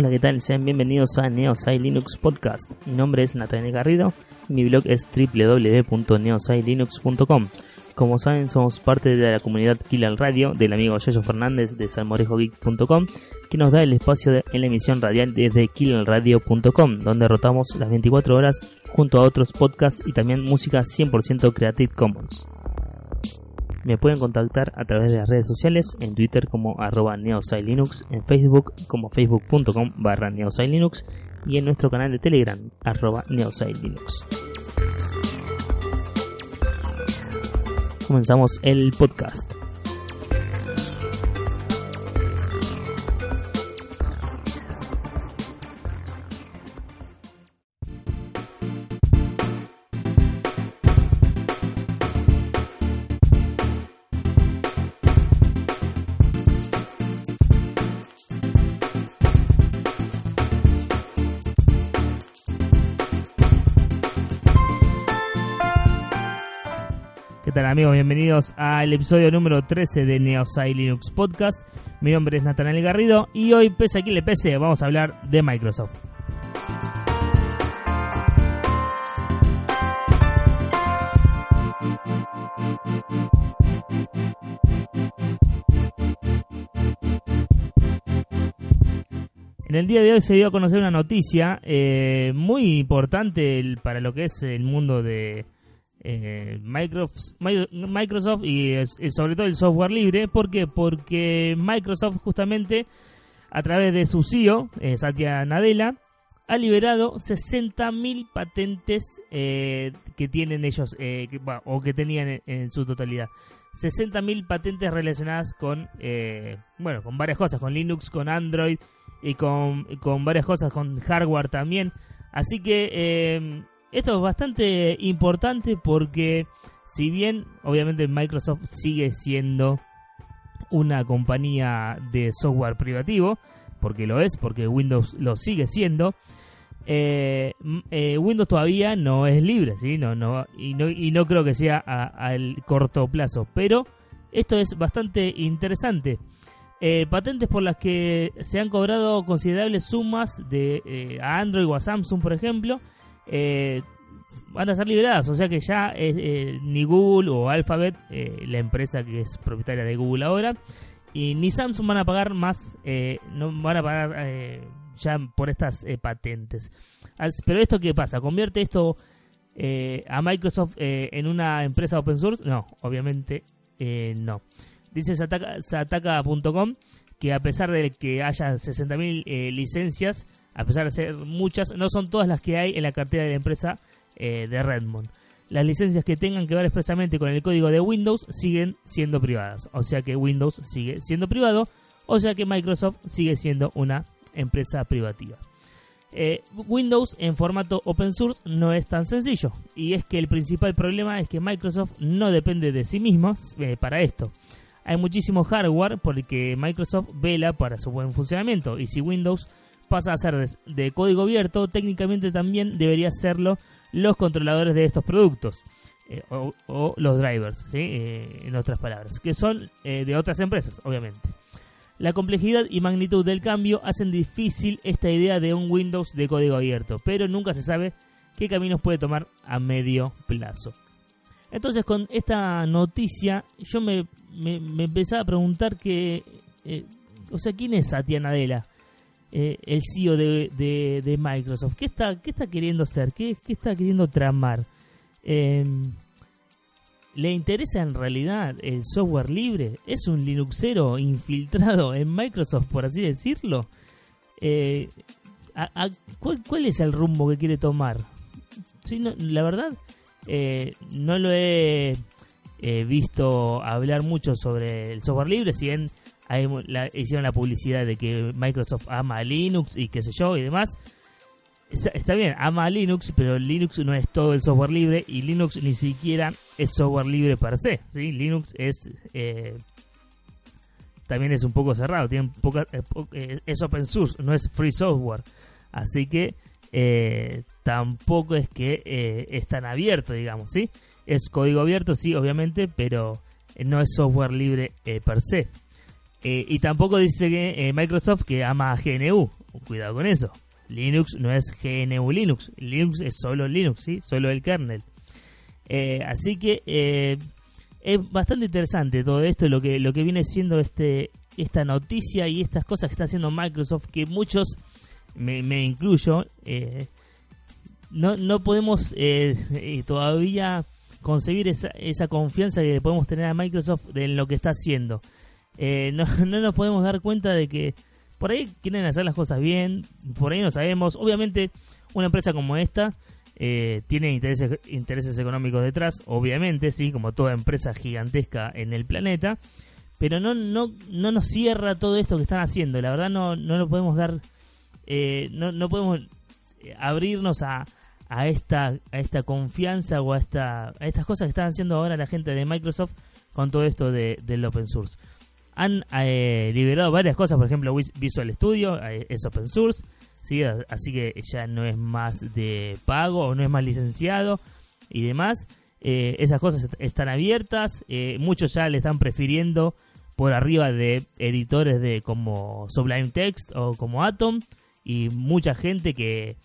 Hola, ¿qué tal? Sean bienvenidos a Neosai Linux Podcast. Mi nombre es Natalia Garrido y mi blog es www.neosailinux.com. Como saben, somos parte de la comunidad Kill Radio del amigo Yoyo Fernández de salmorejogeek.com, que nos da el espacio de, en la emisión radial desde killalradio.com, donde rotamos las 24 horas junto a otros podcasts y también música 100% Creative Commons. Me pueden contactar a través de las redes sociales, en Twitter como arroba neosailinux, en Facebook como facebook.com barra neosailinux y en nuestro canal de Telegram arroba neosailinux. comenzamos el podcast. ¿Qué tal amigos? Bienvenidos al episodio número 13 de Neosai Linux Podcast. Mi nombre es Nathaniel Garrido y hoy, pese a quien le pese, vamos a hablar de Microsoft. En el día de hoy se dio a conocer una noticia eh, muy importante para lo que es el mundo de, eh, Microsoft, y, sobre todo el software libre. ¿Por qué? Porque Microsoft justamente a través de su CEO, eh, Satya Nadella, ha liberado 60.000 patentes eh, que tienen ellos, o que tenían en, su totalidad. 60.000 patentes relacionadas con, bueno, con varias cosas, con Linux, con Android y con, con varias cosas, con hardware también. Así que esto es bastante importante porque si bien obviamente Microsoft sigue siendo una compañía de software privativo, porque lo es, porque Windows lo sigue siendo, eh, eh, Windows todavía no es libre, ¿sí? no, no, y, no, y no creo que sea al corto plazo, pero esto es bastante interesante. Eh, patentes por las que se han cobrado considerables sumas de, a Android o a Samsung, por ejemplo, eh, van a ser liberadas. O sea que ya eh, ni Google o Alphabet, eh, la empresa que es propietaria de Google ahora, y ni Samsung van a pagar más, no van a pagar ya por estas patentes. Pero esto qué pasa? ¿Convierte esto a Microsoft en una empresa open source? No, obviamente no. Dice sataka.com que a pesar de que haya 60.000 licencias, a pesar de ser muchas, no son todas las que hay en la cartera de la empresa eh, de Redmond. Las licencias que tengan que ver expresamente con el código de Windows siguen siendo privadas, o sea que Windows sigue siendo privado, o sea que Microsoft sigue siendo una empresa privativa. Eh, Windows en formato open source no es tan sencillo y es que el principal problema es que Microsoft no depende de sí mismo eh, para esto. Hay muchísimo hardware por el que Microsoft vela para su buen funcionamiento y si Windows pasa a ser de, código abierto, técnicamente también debería serlo los controladores de estos productos. Eh, o, los drivers, eh, en otras palabras, que son eh, de otras empresas, obviamente. La complejidad y magnitud del cambio hacen difícil esta idea de un Windows de código abierto, pero nunca se sabe qué caminos puede tomar a medio plazo. Entonces con esta noticia yo me, me, empezaba a preguntar que, o sea, ¿quién es Satya Nadella? Eh, el CEO de, de, Microsoft. ¿Qué está, qué está queriendo hacer? ¿Qué, qué está queriendo tramar? Em, ¿Le interesa en realidad el software libre? ¿Es un Linuxero infiltrado en Microsoft, por así decirlo? Eh, ¿cuál, es el rumbo que quiere tomar? la verdad, eh, no lo he visto hablar mucho sobre el software libre, si bien hicieron la publicidad de que Microsoft ama Linux y qué sé yo y demás. Está, bien, ama Linux, pero Linux no es todo el software libre y Linux ni siquiera es software libre per se. Linux es eh, también es un poco cerrado, tiene poca, eh, eh, es open source, no es free software. Así que tampoco es que es tan abierto, digamos, ¿sí? Es código abierto, sí, obviamente, pero no es software libre per se. Eh, y tampoco dice que eh, Microsoft que ama a GNU. cuidado con eso. Linux no es GNU Linux. Linux es solo Linux, ¿sí? Solo el kernel. Eh, así que eh, es bastante interesante todo esto, lo que, lo que viene siendo este, esta noticia y estas cosas que está haciendo Microsoft, que muchos, me, incluyo, eh, no, no podemos todavía concebir esa, esa confianza que podemos tener a Microsoft en lo que está haciendo. No, no nos podemos dar cuenta de que por ahí quieren hacer las cosas bien, por ahí no sabemos. Obviamente, una empresa como esta eh, tiene intereses, intereses económicos detrás, obviamente, sí, como toda empresa gigantesca en el planeta. Pero no, no, no nos cierra todo esto que están haciendo. La verdad no, no lo podemos dar, eh, no, no podemos eh, abrirnos a, a esta, a esta confianza o a, esta, a estas cosas que están haciendo ahora la gente de Microsoft con todo esto de, del open source han eh, liberado varias cosas, por ejemplo Visual Studio eh, es open source, ¿sí? así que ya no es más de pago o no es más licenciado y demás. Eh, esas cosas están abiertas, muchos ya le están prefiriendo por arriba de editores de como Sublime Text o como Atom y mucha gente que,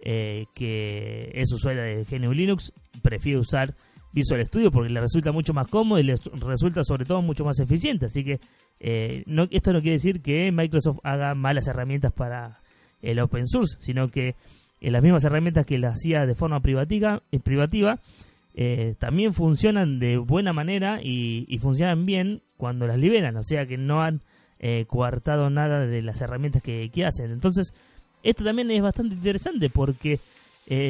que es usuaria de GNU Linux prefiere usar Visual Studio porque le resulta mucho más cómodo y le resulta sobre todo mucho más eficiente. Así que eh, no, esto no quiere decir que Microsoft haga malas herramientas para el open source, sino que eh, las mismas herramientas que las hacía de forma privativa, eh, privativa también funcionan de buena manera y, funcionan bien cuando las liberan. O sea que no han coartado nada de las herramientas que, que hacen. Entonces, esto también es bastante interesante porque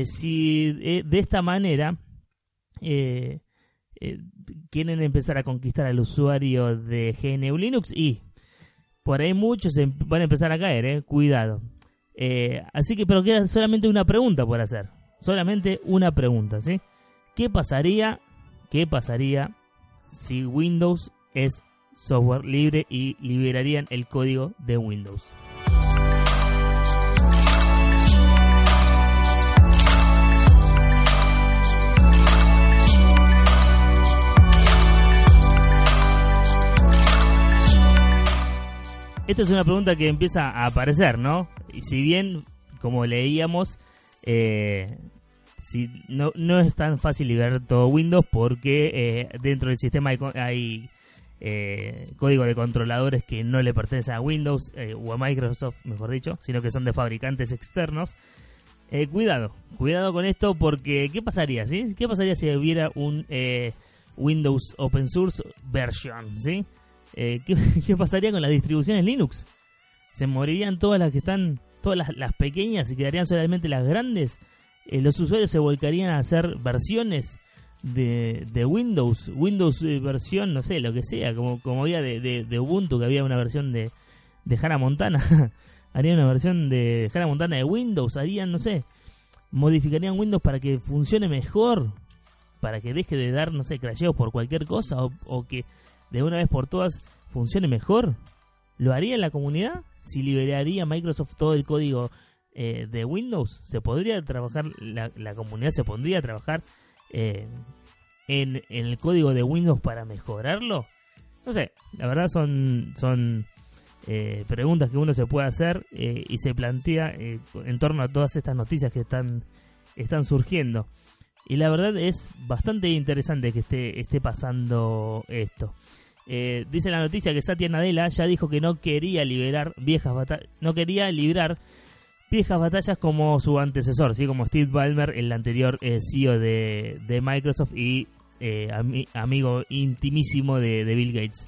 si de esta manera eh, eh, quieren empezar a conquistar al usuario de GNU Linux y por ahí muchos em, van a empezar a caer, eh, cuidado. Así que, pero queda solamente una pregunta por hacer. Solamente una pregunta, ¿sí? ¿Qué pasaría, qué pasaría si Windows es software libre y liberarían el código de Windows? Esta es una pregunta que empieza a aparecer, ¿no? Y si bien, como leíamos, eh, si no, no es tan fácil liberar todo Windows porque eh, dentro del sistema hay, eh, código de controladores que no le pertenecen a Windows o a Microsoft, mejor dicho, sino que son de fabricantes externos. cuidado, cuidado con esto porque ¿qué pasaría? ¿sí? ¿Qué pasaría si hubiera un Windows Open Source version? ¿sí? Eh, ¿qué, pasaría con las distribuciones Linux? ¿Se morirían todas las que están, todas las, pequeñas y quedarían solamente las grandes? Eh, ¿Los usuarios se volcarían a hacer versiones de, de Windows? Windows eh, versión, no sé, lo que sea, como, como había de, Ubuntu, que había una versión de, de Hannah Montana. harían una versión de Hannah Montana de Windows, harían, no sé, modificarían Windows para que funcione mejor, para que deje de dar, no sé, crasheos por cualquier cosa, o que de una vez por todas funcione mejor? ¿Lo haría en la comunidad? Si liberaría Microsoft todo el código eh, de Windows, ¿se podría trabajar, la, comunidad se pondría a trabajar eh, en, el código de Windows para mejorarlo? No sé, la verdad son, son eh, preguntas que uno se puede hacer y se plantea en torno a todas estas noticias que están, están surgiendo. Y la verdad es bastante interesante que esté, esté pasando esto. Eh, dice la noticia que Satya Nadella ya dijo que no quería liberar viejas batallas, no quería librar viejas batallas como su antecesor, ¿sí? como Steve Ballmer, el anterior eh, CEO de, Microsoft y eh, amigo intimísimo de, Bill Gates.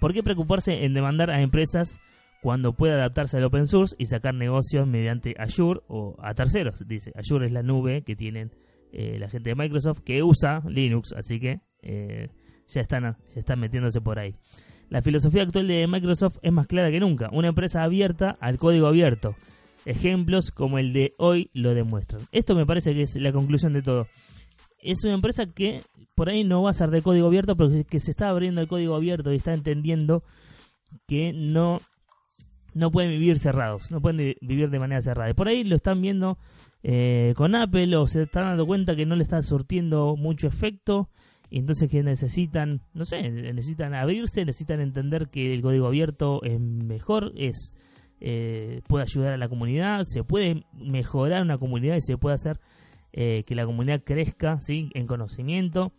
¿Por qué preocuparse en demandar a empresas cuando puede adaptarse al open source y sacar negocios mediante Azure o a terceros? Dice, Azure es la nube que tienen la gente de Microsoft que usa Linux, así que ya están, ya están metiéndose por ahí. La filosofía actual de Microsoft es más clara que nunca, una empresa abierta al código abierto. Ejemplos como el de hoy lo demuestran. Esto me parece que es la conclusión de todo. Es una empresa que por ahí no va a ser de código abierto, pero que se está abriendo el código abierto y está entendiendo que no, no pueden vivir cerrados, no pueden vivir de manera cerrada. Y por ahí lo están viendo eh, con Apple o se están dando cuenta que no le está surtiendo mucho efecto y entonces que necesitan, no sé, necesitan abrirse, necesitan entender que el código abierto es mejor, es eh, puede ayudar a la comunidad, se puede mejorar una comunidad y se puede hacer eh, que la comunidad crezca ¿sí? en conocimiento,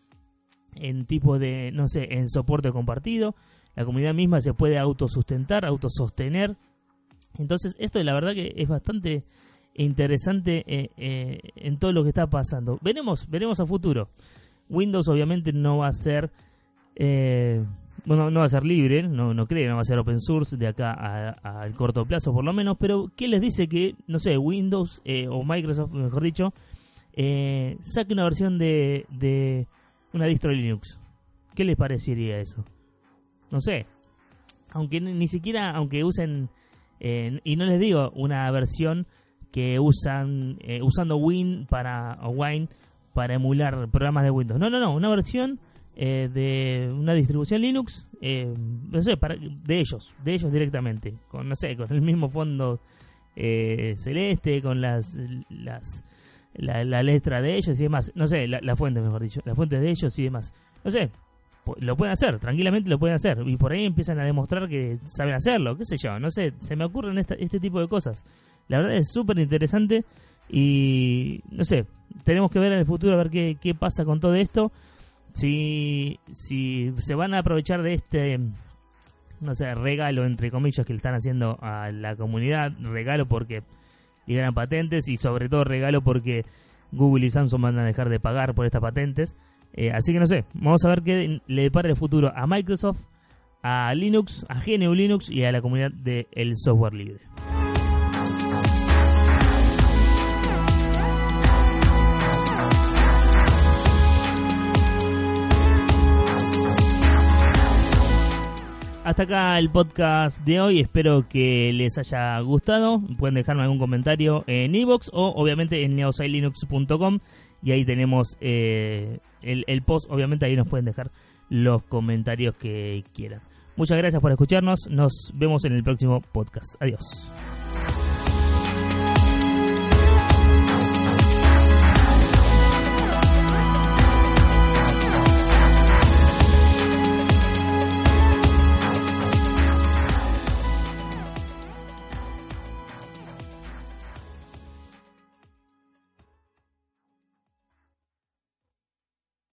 en tipo de, no sé, en soporte compartido. La comunidad misma se puede autosustentar, autosostener. Entonces, esto la verdad que es bastante interesante eh, en todo lo que está pasando. Veremos, veremos a futuro. Windows obviamente no va a ser bueno, no va a ser libre, no, no creo, no va a ser open source de acá al corto plazo por lo menos, pero ¿qué les dice que, no sé, Windows eh, o Microsoft, mejor dicho, eh, saque una versión de, de una distro Linux? ¿Qué les parecería eso? No sé, aunque ni siquiera, aunque usen, eh, y no les digo una versión que usan, usando Win para, o Wine para emular programas de Windows. No, no, no, una versión eh, de una distribución Linux, eh, no sé, para, de ellos, de ellos directamente, con no sé, con el mismo fondo eh, celeste, con las, las la, letra de ellos y demás, no sé, la, fuente mejor dicho, las fuentes de ellos y demás, no sé, lo pueden hacer, tranquilamente lo pueden hacer y por ahí empiezan a demostrar que saben hacerlo, qué sé yo, no sé, se me ocurren este tipo de cosas. La verdad es súper interesante y no sé, tenemos que ver en el futuro a ver qué, qué pasa con todo esto si, si se van a aprovechar de este, no sé, regalo, entre comillas, que le están haciendo a la comunidad, regalo porque liberan patentes y sobre todo regalo porque Google y Samsung van a dejar de pagar por estas patentes. Eh, así que no sé, vamos a ver qué le depara el futuro a Microsoft, a Linux, a GNU Linux y a la comunidad del software libre. Hasta acá el podcast de hoy. Espero que les haya gustado. Pueden dejarme algún comentario en iVoox o obviamente en neosailinux.com y ahí tenemos eh, el, el post. Obviamente ahí nos pueden dejar los comentarios que quieran. Muchas gracias por escucharnos. Nos vemos en el próximo podcast. Adiós.